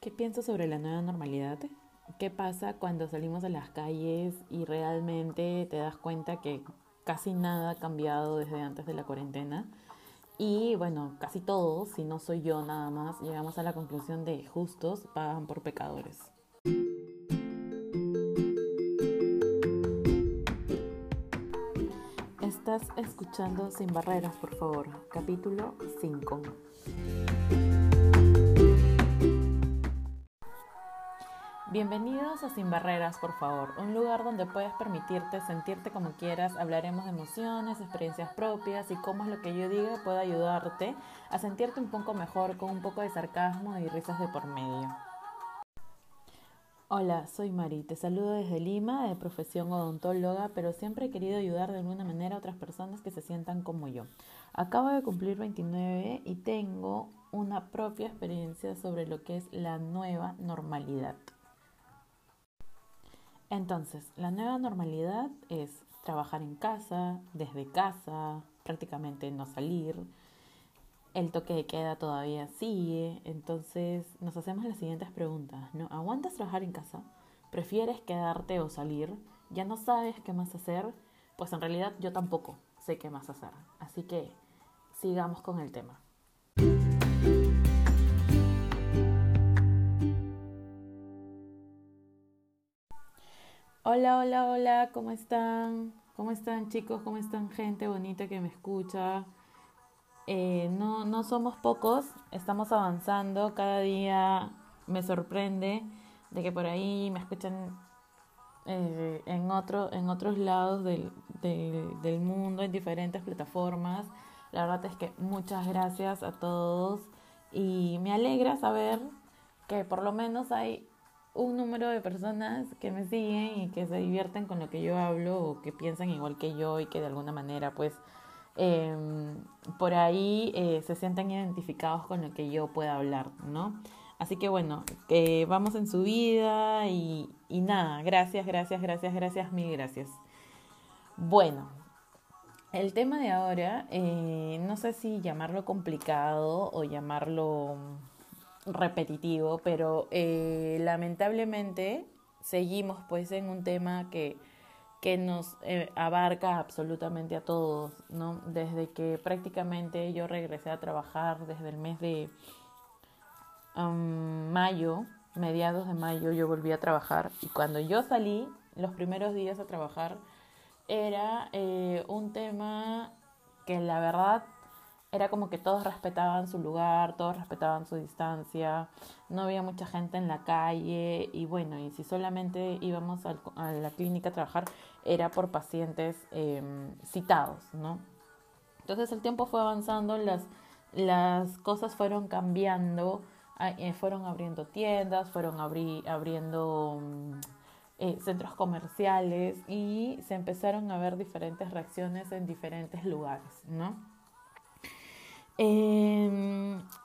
¿Qué pienso sobre la nueva normalidad? ¿Qué pasa cuando salimos a las calles y realmente te das cuenta que casi nada ha cambiado desde antes de la cuarentena? Y bueno, casi todos, si no soy yo nada más, llegamos a la conclusión de justos pagan por pecadores. Estás escuchando Sin Barreras, por favor, capítulo 5. Bienvenidos a Sin Barreras, por favor, un lugar donde puedes permitirte sentirte como quieras. Hablaremos de emociones, experiencias propias y cómo es lo que yo diga puede ayudarte a sentirte un poco mejor con un poco de sarcasmo y risas de por medio. Hola, soy Mari, te saludo desde Lima, de profesión odontóloga, pero siempre he querido ayudar de alguna manera a otras personas que se sientan como yo. Acabo de cumplir 29 y tengo una propia experiencia sobre lo que es la nueva normalidad. Entonces, la nueva normalidad es trabajar en casa, desde casa, prácticamente no salir. El toque de queda todavía sigue. Entonces, nos hacemos las siguientes preguntas. ¿no? ¿Aguantas trabajar en casa? ¿Prefieres quedarte o salir? ¿Ya no sabes qué más hacer? Pues en realidad yo tampoco sé qué más hacer. Así que sigamos con el tema. Hola, hola, hola, ¿cómo están? ¿Cómo están chicos? ¿Cómo están gente bonita que me escucha? Eh, no, no somos pocos, estamos avanzando, cada día me sorprende de que por ahí me escuchan eh, en, otro, en otros lados del, del mundo, en diferentes plataformas. La verdad es que muchas gracias a todos y me alegra saber que por lo menos hay un número de personas que me siguen y que se divierten con lo que yo hablo o que piensan igual que yo y que de alguna manera pues em, por ahí eh, se sienten identificados con lo que yo pueda hablar, ¿no? Así que bueno, que vamos en su vida y, y nada, gracias, gracias, gracias, gracias, mil gracias. Bueno, el tema de ahora, eh, no sé si llamarlo complicado o llamarlo repetitivo, pero eh, lamentablemente seguimos pues en un tema que, que nos eh, abarca absolutamente a todos, ¿no? Desde que prácticamente yo regresé a trabajar desde el mes de mayo, mediados de mayo, yo volví a trabajar y cuando yo salí, los primeros días a trabajar, era eh, un tema que la verdad era como que todos respetaban su lugar, todos respetaban su distancia, no había mucha gente en la calle y bueno, y si solamente íbamos a la clínica a trabajar era por pacientes em, citados, ¿no? Entonces el tiempo fue avanzando, las, las cosas fueron cambiando, eh, fueron abriendo tiendas, fueron abriendo mm, eh, centros comerciales y se empezaron a ver diferentes reacciones en diferentes lugares, ¿no? Eh,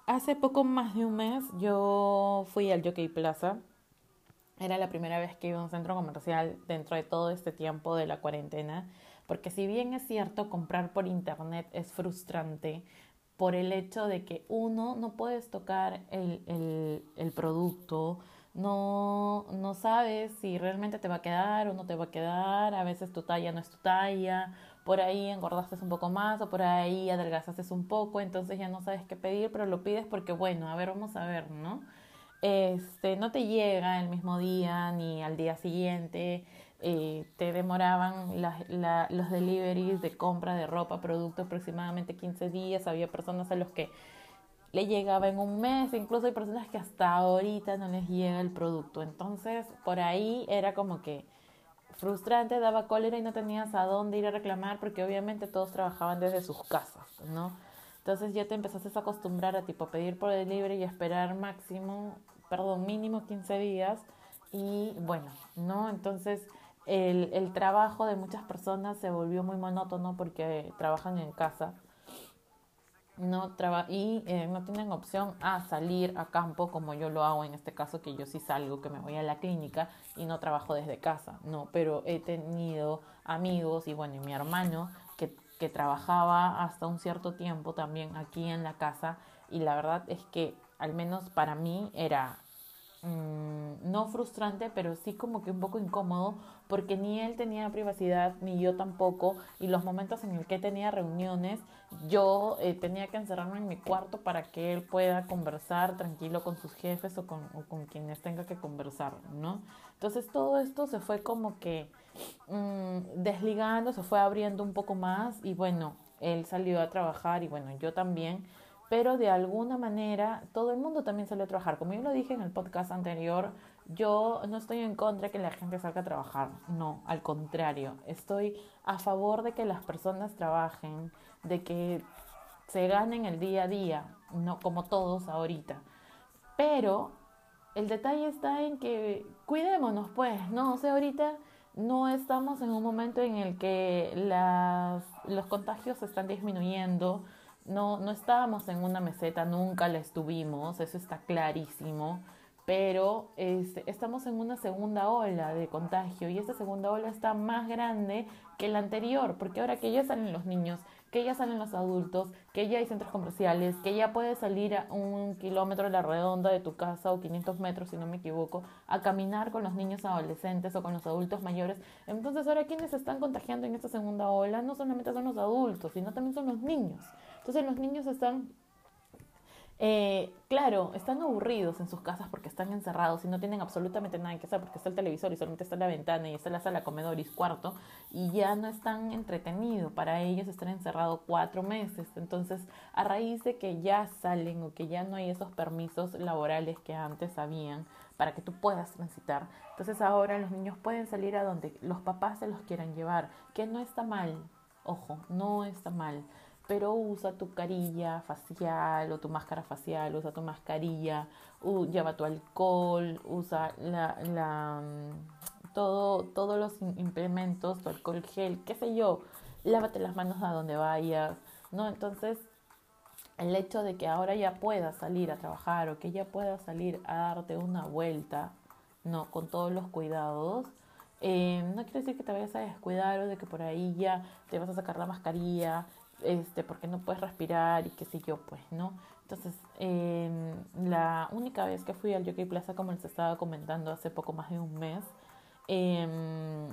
hace poco más de un mes yo fui al Jockey Plaza. Era la primera vez que iba a un centro comercial dentro de todo este tiempo de la cuarentena. Porque si bien es cierto, comprar por internet es frustrante por el hecho de que uno no puedes tocar el, el, el producto, no, no sabes si realmente te va a quedar o no te va a quedar, a veces tu talla no es tu talla, por ahí engordaste un poco más o por ahí adelgazaste un poco, entonces ya no sabes qué pedir, pero lo pides porque bueno, a ver, vamos a ver, ¿no? Este, no te llega el mismo día ni al día siguiente, eh, te demoraban los deliveries de compra de ropa, producto aproximadamente 15 días, había personas a los que le llegaba en un mes, incluso hay personas que hasta ahorita no les llega el producto, entonces por ahí era como que frustrante, daba cólera y no tenías a dónde ir a reclamar porque obviamente todos trabajaban desde sus casas, ¿no? Entonces ya te empezaste a acostumbrar a tipo pedir por el libre y esperar máximo, perdón, mínimo 15 días y bueno, ¿no? Entonces el, el trabajo de muchas personas se volvió muy monótono porque trabajan en casa no traba y eh, no tienen opción a salir a campo como yo lo hago en este caso que yo sí salgo que me voy a la clínica y no trabajo desde casa no pero he tenido amigos y bueno mi hermano que, que trabajaba hasta un cierto tiempo también aquí en la casa y la verdad es que al menos para mí era mm, no frustrante, pero sí como que un poco incómodo, porque ni él tenía privacidad, ni yo tampoco, y los momentos en el que tenía reuniones, yo eh, tenía que encerrarme en mi cuarto para que él pueda conversar tranquilo con sus jefes o con, con quienes tenga que conversar, ¿no? Entonces todo esto se fue como que mmm, desligando, se fue abriendo un poco más y bueno, él salió a trabajar y bueno, yo también pero de alguna manera todo el mundo también salió a trabajar. Como yo lo dije en el podcast anterior, yo no estoy en contra de que la gente salga a trabajar, no, al contrario, estoy a favor de que las personas trabajen, de que se ganen el día a día, no como todos ahorita. Pero el detalle está en que cuidémonos, pues, no, o sea, ahorita no estamos en un momento en el que las, los contagios están disminuyendo no, no estábamos en una meseta, nunca la estuvimos, eso está clarísimo, pero este, estamos en una segunda ola de contagio y esta segunda ola está más grande que la anterior, porque ahora que ya salen los niños, que ya salen los adultos, que ya hay centros comerciales, que ya puedes salir a un kilómetro de la redonda de tu casa o 500 metros, si no me equivoco, a caminar con los niños adolescentes o con los adultos mayores. Entonces ahora quienes se están contagiando en esta segunda ola no solamente son los adultos, sino también son los niños. Entonces los niños están, eh, claro, están aburridos en sus casas porque están encerrados y no tienen absolutamente nada que hacer porque está el televisor y solamente está la ventana y está la sala, comedor y cuarto y ya no están entretenidos. Para ellos estar encerrados cuatro meses. Entonces, a raíz de que ya salen o que ya no hay esos permisos laborales que antes habían para que tú puedas transitar. Entonces ahora los niños pueden salir a donde los papás se los quieran llevar, que no está mal, ojo, no está mal pero usa tu carilla facial o tu máscara facial, usa tu mascarilla, lleva tu alcohol, usa la, la, mm, todo, todos los implementos, tu alcohol gel, qué sé yo, lávate las manos a donde vayas, ¿no? Entonces, el hecho de que ahora ya puedas salir a trabajar o que ya puedas salir a darte una vuelta, ¿no? Con todos los cuidados, eh, no quiere decir que te vayas a descuidar o de que por ahí ya te vas a sacar la mascarilla este, porque no puedes respirar y qué sé yo, pues, ¿no? Entonces, eh, la única vez que fui al Jockey Plaza, como les estaba comentando hace poco más de un mes, eh,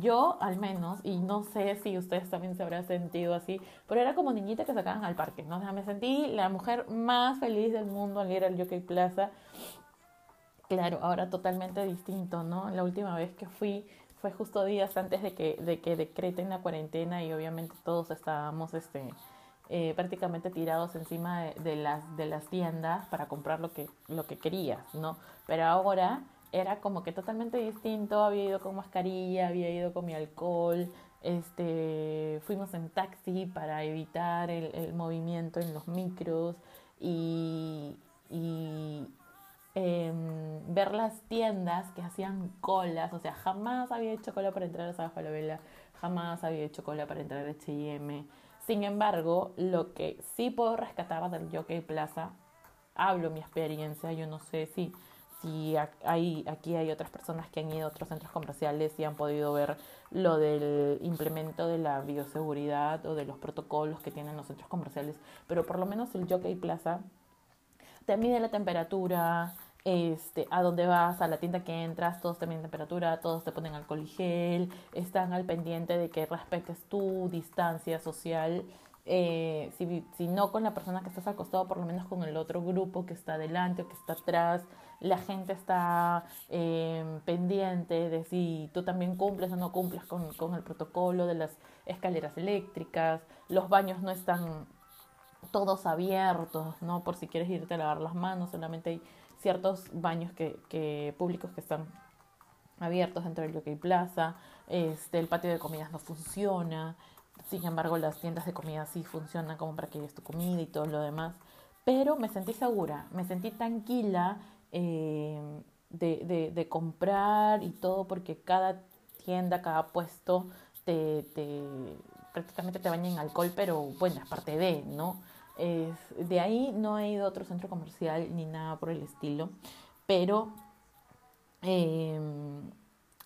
yo al menos, y no sé si ustedes también se habrán sentido así, pero era como niñita que sacaban al parque, ¿no? O sea, me sentí la mujer más feliz del mundo al ir al Jockey Plaza. Claro, ahora totalmente distinto, ¿no? La última vez que fui fue justo días antes de que, de que decreten la cuarentena y obviamente todos estábamos este, eh, prácticamente tirados encima de, las, de las tiendas para comprar lo que, lo que querías, ¿no? Pero ahora era como que totalmente distinto, había ido con mascarilla, había ido con mi alcohol, este, fuimos en taxi para evitar el, movimiento en los micros y, y, Em, ver las tiendas que hacían colas, o sea, jamás había hecho cola para entrar a Saga Falabella, jamás había hecho cola para entrar a H&M. Sin embargo, lo que sí puedo rescatar del Jockey Plaza, hablo mi experiencia, yo no sé si, si hay, aquí hay otras personas que han ido a otros centros comerciales y han podido ver lo del implemento de la bioseguridad o de los protocolos que tienen los centros comerciales, pero por lo menos el Jockey Plaza te mide la temperatura, este, a dónde vas, a la tienda que entras, todos te miden temperatura, todos te ponen alcohol y gel, están al pendiente de que respetes tu distancia social, eh, si, si, no con la persona que estás al costado, por lo menos con el otro grupo que está adelante o que está atrás, la gente está eh, pendiente de si tú también cumples o no cumples con, con el protocolo de las escaleras eléctricas, los baños no están todos abiertos, ¿no? Por si quieres irte a lavar las manos, solamente hay ciertos baños que, públicos que están abiertos dentro del Jockey Plaza, este, el patio de comidas no funciona, sin embargo las tiendas de comida sí funcionan como para que lleves tu comida y todo lo demás, pero me sentí segura, me sentí tranquila de, de, de, comprar y todo porque cada tienda, cada puesto te, te prácticamente te baña en alcohol, pero bueno, es parte de, ¿no? Es, de ahí no he ido a otro centro comercial ni nada por el estilo, pero em,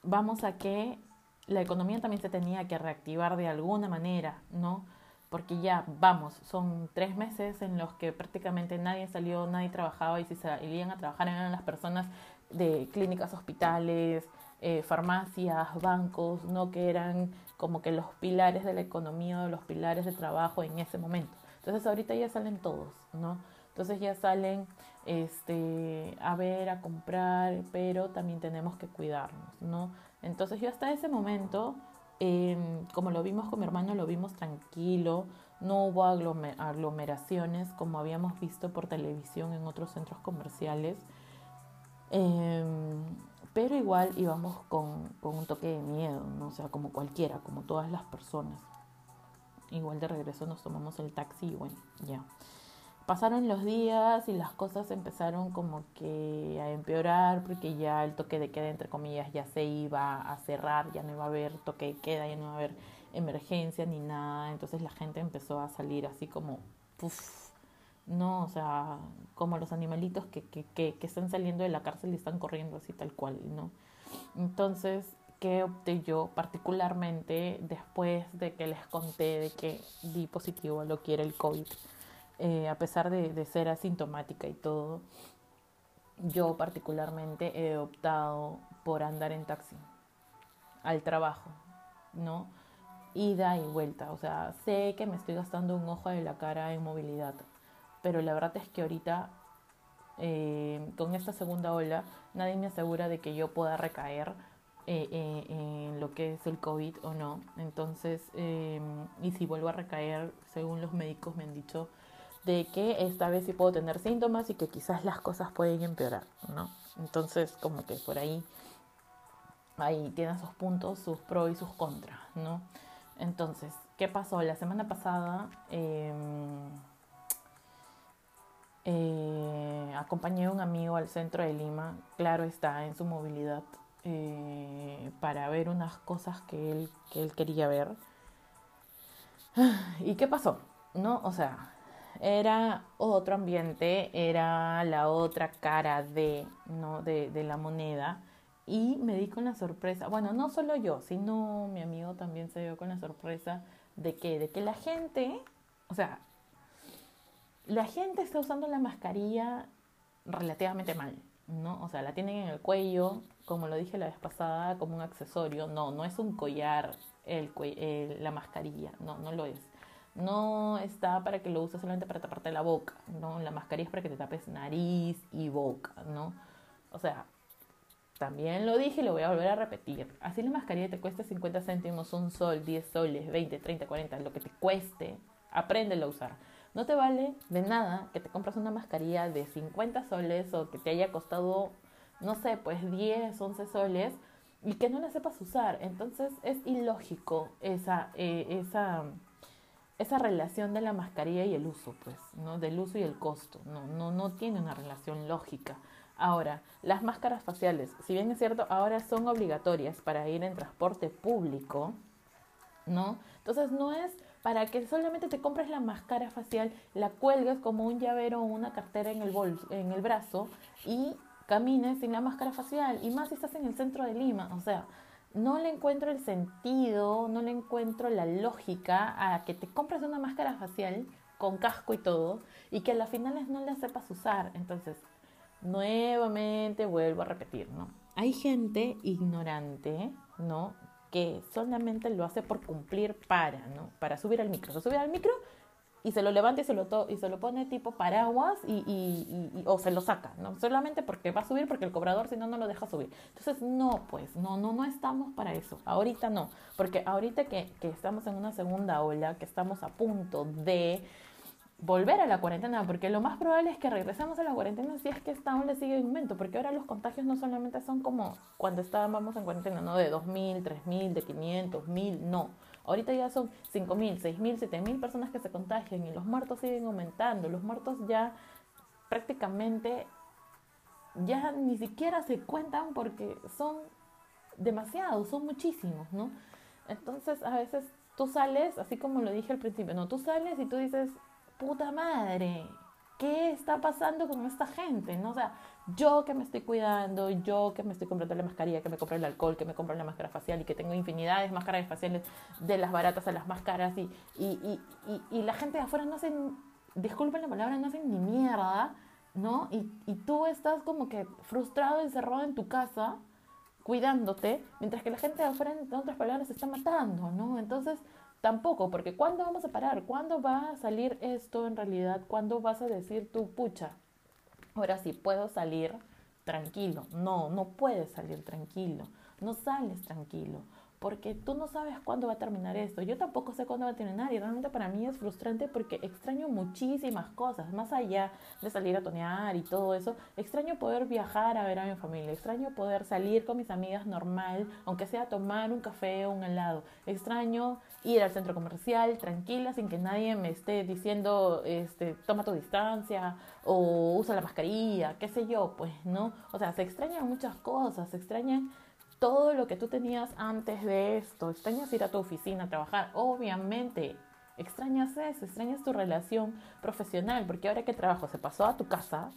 vamos a que la economía también se tenía que reactivar de alguna manera, ¿no? porque ya vamos, son tres meses en los que prácticamente nadie salió, nadie trabajaba y si salían a trabajar eran las personas de clínicas, hospitales, eh, farmacias, bancos, ¿no? que eran como que los pilares de la economía, los pilares de trabajo en ese momento. Entonces ahorita ya salen todos, ¿no? Entonces ya salen este, a ver, a comprar, pero también tenemos que cuidarnos, ¿no? Entonces yo hasta ese momento, em, como lo vimos con mi hermano, lo vimos tranquilo, no hubo aglomeraciones como habíamos visto por televisión en otros centros comerciales. Em, pero igual íbamos con, con, un toque de miedo, ¿no? o sea, como cualquiera, como todas las personas. Igual de regreso nos tomamos el taxi y bueno, ya. Pasaron los días y las cosas empezaron como que a empeorar porque ya el toque de queda, entre comillas, ya se iba a cerrar, ya no iba a haber toque de queda, ya no iba a haber emergencia ni nada. Entonces la gente empezó a salir así como, puff, no, o sea, como los animalitos que, que, que, que están saliendo de la cárcel y están corriendo así tal cual, ¿no? Entonces, ¿qué opté yo particularmente después de que les conté de que di positivo lo que era el COVID? Eh, a pesar de, de, ser asintomática y todo, yo particularmente he optado por andar en taxi al trabajo, ¿no? Ida y vuelta, o sea, sé que me estoy gastando un ojo de la cara en movilidad, pero la verdad es que ahorita eh, con esta segunda ola nadie me asegura de que yo pueda recaer eh, eh, en lo que es el COVID o no. Entonces, y si vuelvo a recaer, según los médicos me han dicho, de que esta vez sí puedo tener síntomas y que quizás las cosas pueden empeorar, ¿no? Entonces, como que por ahí, ahí tiene sus puntos, sus pros y sus contras, ¿no? Entonces, ¿qué pasó? La semana pasada em, eh, acompañé a un amigo al centro de Lima, claro está, en su movilidad, eh, para ver unas cosas que él, que él quería ver. ¿Y qué pasó? No, o sea, era otro ambiente, era la otra cara de, ¿no? de, de la moneda. Y me di con la sorpresa, bueno, no solo yo, sino mi amigo también se dio con la sorpresa de que, de que la gente, o sea, la gente está usando la mascarilla relativamente mal, ¿no? O sea, la tienen en el cuello, como lo dije la vez pasada, como un accesorio. No, no es un collar el, la mascarilla, no, no lo es no está para que lo uses solamente para taparte la boca, ¿no? La mascarilla es para que te tapes nariz y boca, ¿no? O sea, también lo dije y lo voy a volver a repetir. Así la mascarilla te cuesta 50 céntimos, un sol, 10 soles, 20, 30, 40, lo que te cueste, apréndelo a usar. No te vale de nada que te compras una mascarilla de 50 soles o que te haya costado, no sé, pues 10, 11 soles y que no la sepas usar. Entonces es ilógico esa, eh, esa esa relación de la mascarilla y el uso, pues, ¿no? Del uso y el costo. No, no, no tiene una relación lógica. Ahora, las máscaras faciales, si bien es cierto, ahora son obligatorias para ir en transporte público, ¿no? Entonces no es para que solamente te compres la máscara facial, la cuelgues como un llavero o una cartera en el en el brazo y camines sin la máscara facial. Y más si estás en el centro de Lima. O sea, no le encuentro el sentido, no le encuentro la lógica a que te compres una máscara facial con casco y todo y que a las finales no la sepas usar. Entonces, nuevamente vuelvo a repetir, ¿no? Hay gente ignorante, ¿no? Que solamente lo hace por cumplir para, ¿no? Para subir al micro. Se sube al micro y se lo levanta y se lo, y se lo pone tipo paraguas y, y, o se lo saca, ¿no? Solamente porque va a subir, porque el cobrador si no, no lo deja subir. Entonces, no, pues, no, no, no estamos para eso. Ahorita no, porque ahorita que, que estamos en una segunda ola, que estamos a punto de volver a la cuarentena, porque lo más probable es que regresemos a la cuarentena si es que esta ola sigue en aumento, porque ahora los contagios no solamente son como cuando estábamos en cuarentena, ¿no? De 2.000, 3.000, de 500, 1.000, no Ahorita ya son 5.000, 6.000, 7.000 personas que se contagian y los muertos siguen aumentando. Los muertos ya prácticamente ya ni siquiera se cuentan porque son demasiados, son muchísimos, ¿no? Entonces a veces tú sales, así como lo dije al principio, no, tú sales y tú dices, puta madre, ¿qué está pasando con esta gente? ¿No? O sea, yo que me estoy cuidando, yo que me estoy comprando la mascarilla, que me compro el alcohol, que me compro la máscara facial y que tengo infinidades de máscaras faciales de las baratas a las más caras y, y, y, y, la gente de afuera no hacen, disculpen la palabra, no hacen ni mierda, ¿no? Y, y tú estás como que frustrado, encerrado en tu casa, cuidándote, mientras que la gente de afuera, en otras palabras, se está matando, ¿no? Entonces, tampoco, porque ¿cuándo vamos a parar? ¿Cuándo va a salir esto en realidad? ¿Cuándo vas a decir tú, pucha, ahora sí puedo salir tranquilo? No, no puedes salir tranquilo, no sales tranquilo porque tú no sabes cuándo va a terminar esto. Yo tampoco sé cuándo va a terminar y realmente para mí es frustrante porque extraño muchísimas cosas, más allá de salir a tonear y todo eso, extraño poder viajar a ver a mi familia, extraño poder salir con mis amigas normal, aunque sea tomar un café o un helado, extraño ir al centro comercial tranquila sin que nadie me esté diciendo, este, toma tu distancia o usa la mascarilla, qué sé yo, pues, ¿no? O sea, se extrañan muchas cosas, se extrañan todo lo que tú tenías antes de esto. Extrañas ir a tu oficina a trabajar, obviamente. Extrañas eso, extrañas tu relación profesional, porque ahora que trabajo se pasó a tu casa,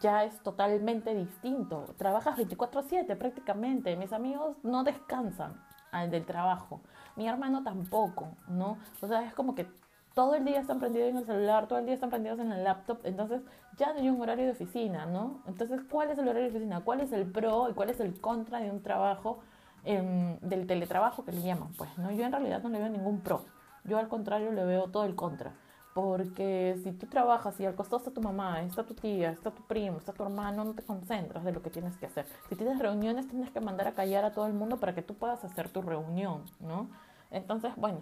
ya es totalmente distinto. Trabajas 24/7 prácticamente. Mis amigos no descansan al del trabajo. Mi hermano tampoco, ¿no? O sea, es como que todo el día están prendidos en el celular, todo el día están prendidos en el laptop, entonces ya no hay un horario de oficina, ¿no? Entonces, ¿cuál es el horario de oficina? ¿Cuál es el pro y cuál es el contra de un trabajo, del teletrabajo que le llaman? Pues, ¿no? Yo en realidad no le veo ningún pro, yo al contrario le veo todo el contra. Porque si tú trabajas y al costado está tu mamá, está tu tía, está tu primo, está tu hermano, no te concentras de lo que tienes que hacer. Si tienes reuniones, tienes que mandar a callar a todo el mundo para que tú puedas hacer tu reunión, ¿no? Entonces, bueno,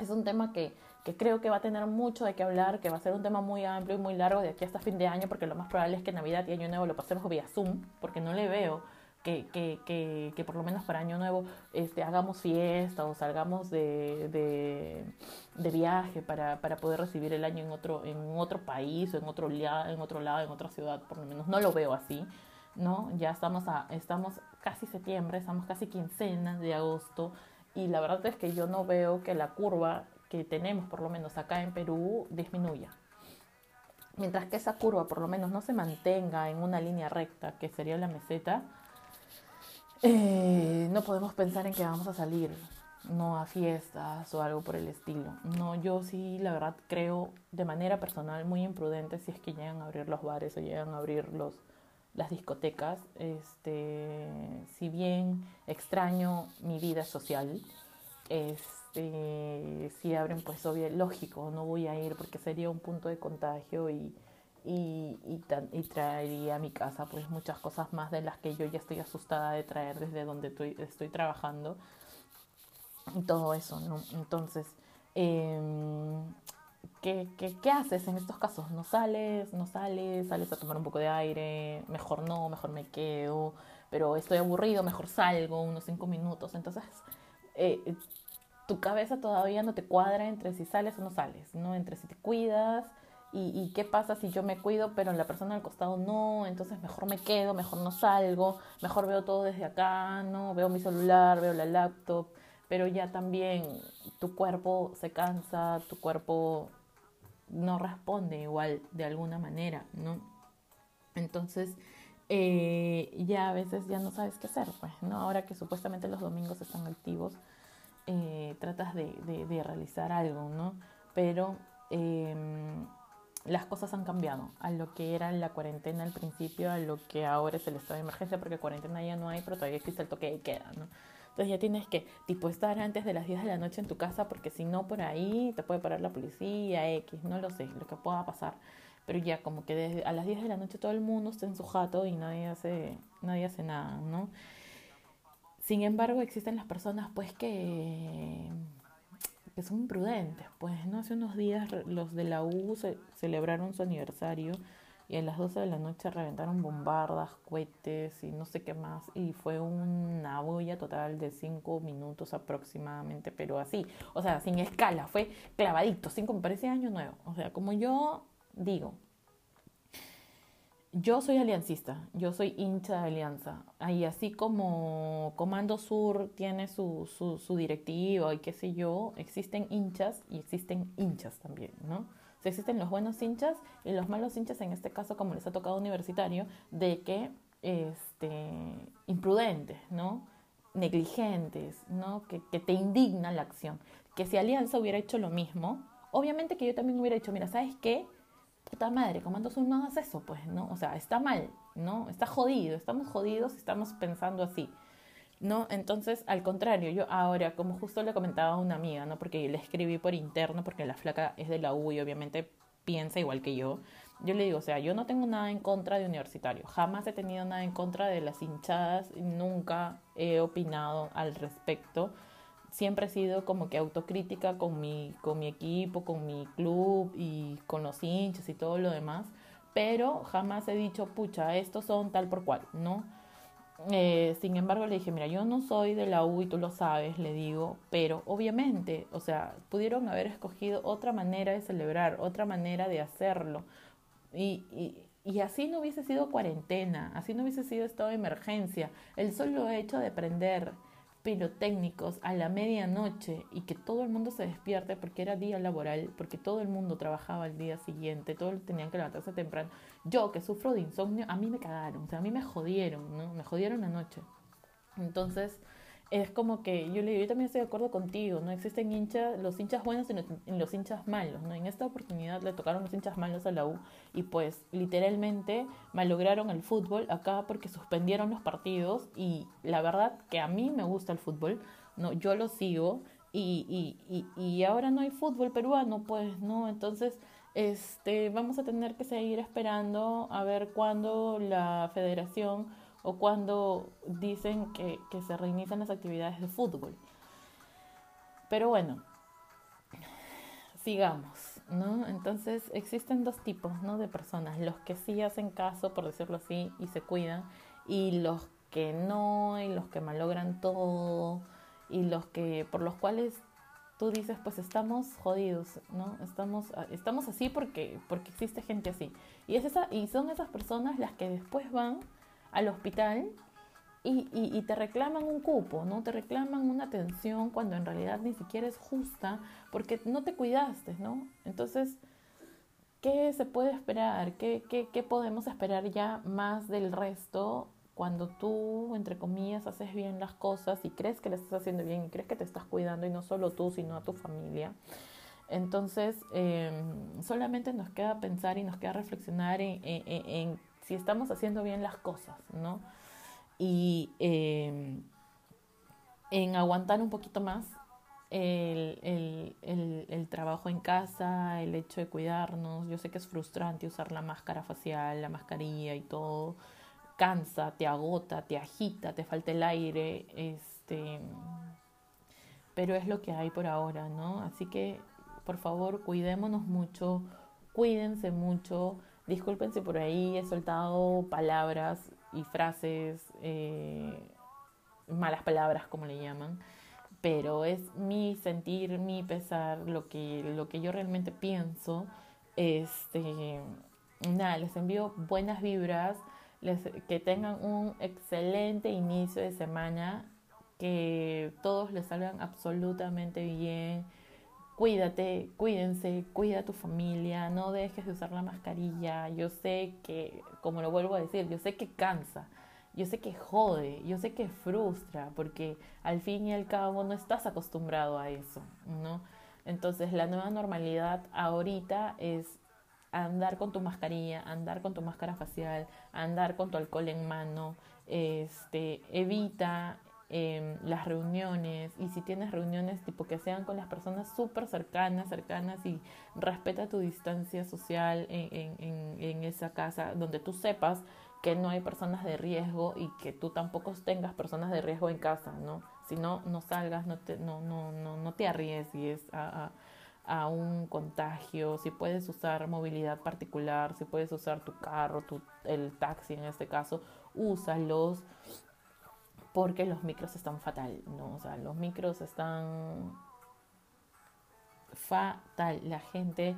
es un tema que, que creo que va a tener mucho de qué hablar, que va a ser un tema muy amplio y muy largo de aquí hasta fin de año, porque lo más probable es que Navidad y Año Nuevo lo pasemos vía Zoom, porque no le veo que, que, que, que por lo menos para Año Nuevo este, hagamos fiesta o salgamos de, de, de viaje para, para, poder recibir el año en otro, en otro país o en otro, en otro lado, en otra ciudad, por lo menos. No lo veo así. ¿no? Ya estamos, a, estamos casi septiembre, estamos casi quincena de agosto y la verdad es que yo no veo que la curva que tenemos, por lo menos acá en Perú, disminuya. Mientras que esa curva por lo menos no se mantenga en una línea recta, que sería la meseta, eh, no podemos pensar en que vamos a salir, no a fiestas o algo por el estilo. No, yo sí, la verdad, creo de manera personal muy imprudente si es que llegan a abrir los bares o llegan a abrir los, las discotecas. Este, si bien extraño mi vida social, es este, si abren, pues obvio, lógico, no voy a ir porque sería un punto de contagio y, y, y, traería a mi casa pues muchas cosas más de las que yo ya estoy asustada de traer desde donde estoy, estoy trabajando y todo eso, ¿no? Entonces, eh, ¿qué, qué, qué haces en estos casos? ¿No sales? ¿No sales? ¿Sales a tomar un poco de aire? Mejor no, mejor me quedo, pero estoy aburrido, mejor salgo unos cinco minutos. Entonces, eh, tu cabeza todavía no te cuadra entre si sales o no sales, ¿no? Entre si te cuidas y, qué pasa si yo me cuido, pero la persona al costado no, entonces mejor me quedo, mejor no salgo, mejor veo todo desde acá, ¿no? Veo mi celular, veo la laptop, pero ya también tu cuerpo se cansa, tu cuerpo no responde igual de alguna manera, ¿no? Entonces, eh, ya a veces ya no sabes qué hacer, pues, ¿no? Ahora que supuestamente los domingos están activos, eh, tratas de, de, realizar algo, ¿no? Pero em, las cosas han cambiado a lo que era la cuarentena al principio, a lo que ahora es el estado de emergencia, porque cuarentena ya no hay, pero todavía existe el toque de queda. Entonces ya tienes que, tipo, estar antes de las 10 de la noche en tu casa, porque si no, por ahí te puede parar la policía, X, no lo sé, lo que pueda pasar. Pero ya como que desde a las 10 de la noche todo el mundo está en su jato y nadie hace, nadie hace nada, ¿no? Sin embargo, existen las personas pues que, que son imprudentes. Pues no hace unos días los de la U celebraron su aniversario y a las 12 de la noche reventaron bombardas, cohetes y no sé qué más. Y fue una boya total de 5 minutos aproximadamente, pero así, o sea, sin escala, fue clavadito, cinco, me parecía año nuevo. O sea, como yo digo, yo soy aliancista, yo soy hincha de Alianza. Y así como Comando Sur tiene su, su, su directiva y qué sé yo, existen hinchas y existen hinchas también, ¿no? Si existen los buenos hinchas y los malos hinchas, en este caso, como les ha tocado universitario, de que este, imprudentes, ¿no? negligentes, ¿no? Que, que te indigna la acción. Que si Alianza hubiera hecho lo mismo, obviamente que yo también hubiera dicho, mira, ¿sabes qué? Puta madre, ¿cómo entonces no hagas eso? Pues, ¿no? O sea, está mal, ¿no? Está jodido, estamos jodidos, estamos pensando así. ¿no? Entonces, al contrario, yo ahora, como justo le comentaba a una amiga, ¿no? Porque le escribí por interno, porque la flaca es de la U y obviamente piensa igual que yo. Yo le digo, o sea, yo no tengo nada en contra de universitario, jamás he tenido nada en contra de las hinchadas, nunca he opinado al respecto. Siempre he sido como que autocrítica con mi, con mi equipo, con mi club y con los hinchas y todo lo demás, pero jamás he dicho, pucha, estos son tal por cual, ¿no? Eh, sin embargo, le dije, mira, yo no soy de la U y tú lo sabes, le digo, pero obviamente, o sea, pudieron haber escogido otra manera de celebrar, otra manera de hacerlo. Y, y, y así no hubiese sido cuarentena, así no hubiese sido estado de emergencia. El solo hecho de prender pirotécnicos a la medianoche y que todo el mundo se despierte porque era día laboral, porque todo el mundo trabajaba el día siguiente, todos tenían que levantarse temprano. Yo que sufro de insomnio, a mí me cagaron, o sea, a mí me jodieron, ¿no? Me jodieron la noche. Entonces, es como que yo le digo, yo también estoy de acuerdo contigo, ¿no? Existen hinchas, los hinchas buenos y los hinchas malos, ¿no? En esta oportunidad le tocaron los hinchas malos a la U y pues literalmente malograron el fútbol acá porque suspendieron los partidos y la verdad que a mí me gusta el fútbol, ¿no? Yo lo sigo y, y, y, y ahora no hay fútbol peruano, pues, ¿no? Entonces, este, vamos a tener que seguir esperando a ver cuándo la federación o cuando dicen que, que se reinician las actividades de fútbol. Pero bueno, sigamos, ¿no? Entonces existen dos tipos, ¿no? De personas, los que sí hacen caso, por decirlo así, y se cuidan, y los que no, y los que malogran todo, y los que, por los cuales tú dices, pues estamos jodidos, ¿no? Estamos, estamos así porque, porque existe gente así. Y, es esa, y son esas personas las que después van al hospital y, te reclaman un cupo, ¿no? Te reclaman una atención cuando en realidad ni siquiera es justa porque no te cuidaste, ¿no? Entonces, ¿qué se puede esperar? ¿Qué, qué, qué podemos esperar ya más del resto cuando tú, entre comillas, haces bien las cosas y crees que le estás haciendo bien y crees que te estás cuidando y no solo tú, sino a tu familia? Entonces, eh, solamente nos queda pensar y nos queda reflexionar en, en, en si estamos haciendo bien las cosas, ¿no? Y eh, en aguantar un poquito más el, el, trabajo en casa, el hecho de cuidarnos. Yo sé que es frustrante usar la máscara facial, la mascarilla y todo. Cansa, te agota, te agita, te falta el aire. Este, pero es lo que hay por ahora, ¿no? Así que, por favor, cuidémonos mucho, cuídense mucho Disculpen si por ahí he soltado palabras y frases, eh, malas palabras como le llaman, pero es mi sentir, mi pesar, lo que, lo que yo realmente pienso. Este, nada, les envío buenas vibras, les, que tengan un excelente inicio de semana, que todos les salgan absolutamente bien cuídate, cuídense, cuida a tu familia, no dejes de usar la mascarilla. Yo sé que, como lo vuelvo a decir, yo sé que cansa, yo sé que jode, yo sé que frustra, porque al fin y al cabo no estás acostumbrado a eso, ¿no? Entonces la nueva normalidad ahorita es andar con tu mascarilla, andar con tu máscara facial, andar con tu alcohol en mano, este, evita eh, las reuniones y si tienes reuniones tipo que sean con las personas súper cercanas, cercanas y respeta tu distancia social en, en, en, esa casa donde tú sepas que no hay personas de riesgo y que tú tampoco tengas personas de riesgo en casa, ¿no? Si no, no salgas, no te, no, no, no, no te arriesgues a, a, a un contagio, si puedes usar movilidad particular, si puedes usar tu carro, tu, el taxi en este caso, úsalos porque los micros están fatal, ¿no? O sea, los micros están fatal. La gente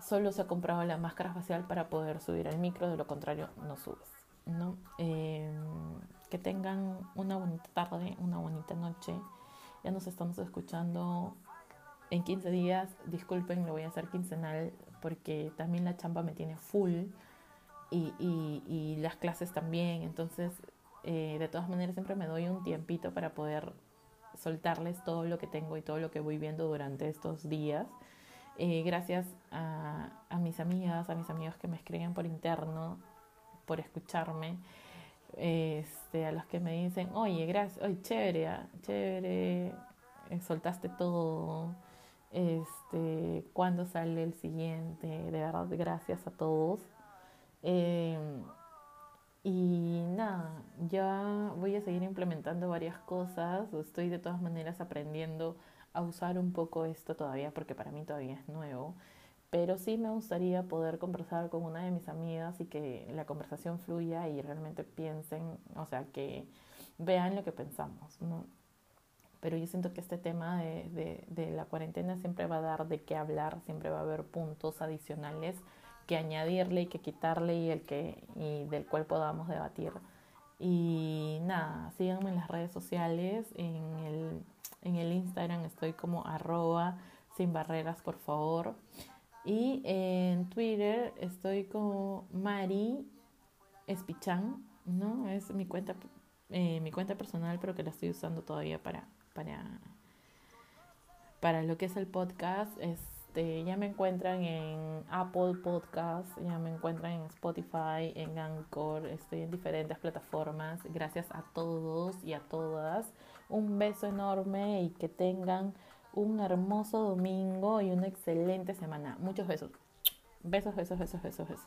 solo se ha comprado la máscara facial para poder subir al micro, de lo contrario no subes, ¿no? Eh, que tengan una bonita tarde, una bonita noche. Ya nos estamos escuchando en 15 días. Disculpen, lo voy a hacer quincenal porque también la chamba me tiene full y, y las clases también. Entonces, eh, de todas maneras, siempre me doy un tiempito para poder soltarles todo lo que tengo y todo lo que voy viendo durante estos días. Eh, gracias a, mis amigas, a mis amigos que me escriben por interno, por escucharme, este, a los que me dicen, oye, gracias, oye, chévere, ah, chévere, eh, soltaste todo, este, cuándo sale el siguiente, de verdad, gracias a todos. Eh, y nada, ya voy a seguir implementando varias cosas, estoy de todas maneras aprendiendo a usar un poco esto todavía porque para mí todavía es nuevo, pero sí me gustaría poder conversar con una de mis amigas y que la conversación fluya y realmente piensen, o sea, que vean lo que pensamos, ¿no? Pero yo siento que este tema de, de, de la cuarentena siempre va a dar de qué hablar, siempre va a haber puntos adicionales que añadirle y que quitarle y el que y del cual podamos debatir. Y nada, síganme en las redes sociales, en el en el Instagram estoy como arroba sin barreras, por favor. Y en Twitter estoy como Mari Espichan, ¿no? Es mi cuenta, eh, mi cuenta personal, pero que la estoy usando todavía para, para, para lo que es el podcast. Este, ya me encuentran en Apple Podcast, ya me encuentran en Spotify, en Anchor, estoy en diferentes plataformas. Gracias a todos y a todas. Un beso enorme y que tengan un hermoso domingo y una excelente semana. Muchos besos. Besos, besos, besos, besos, besos.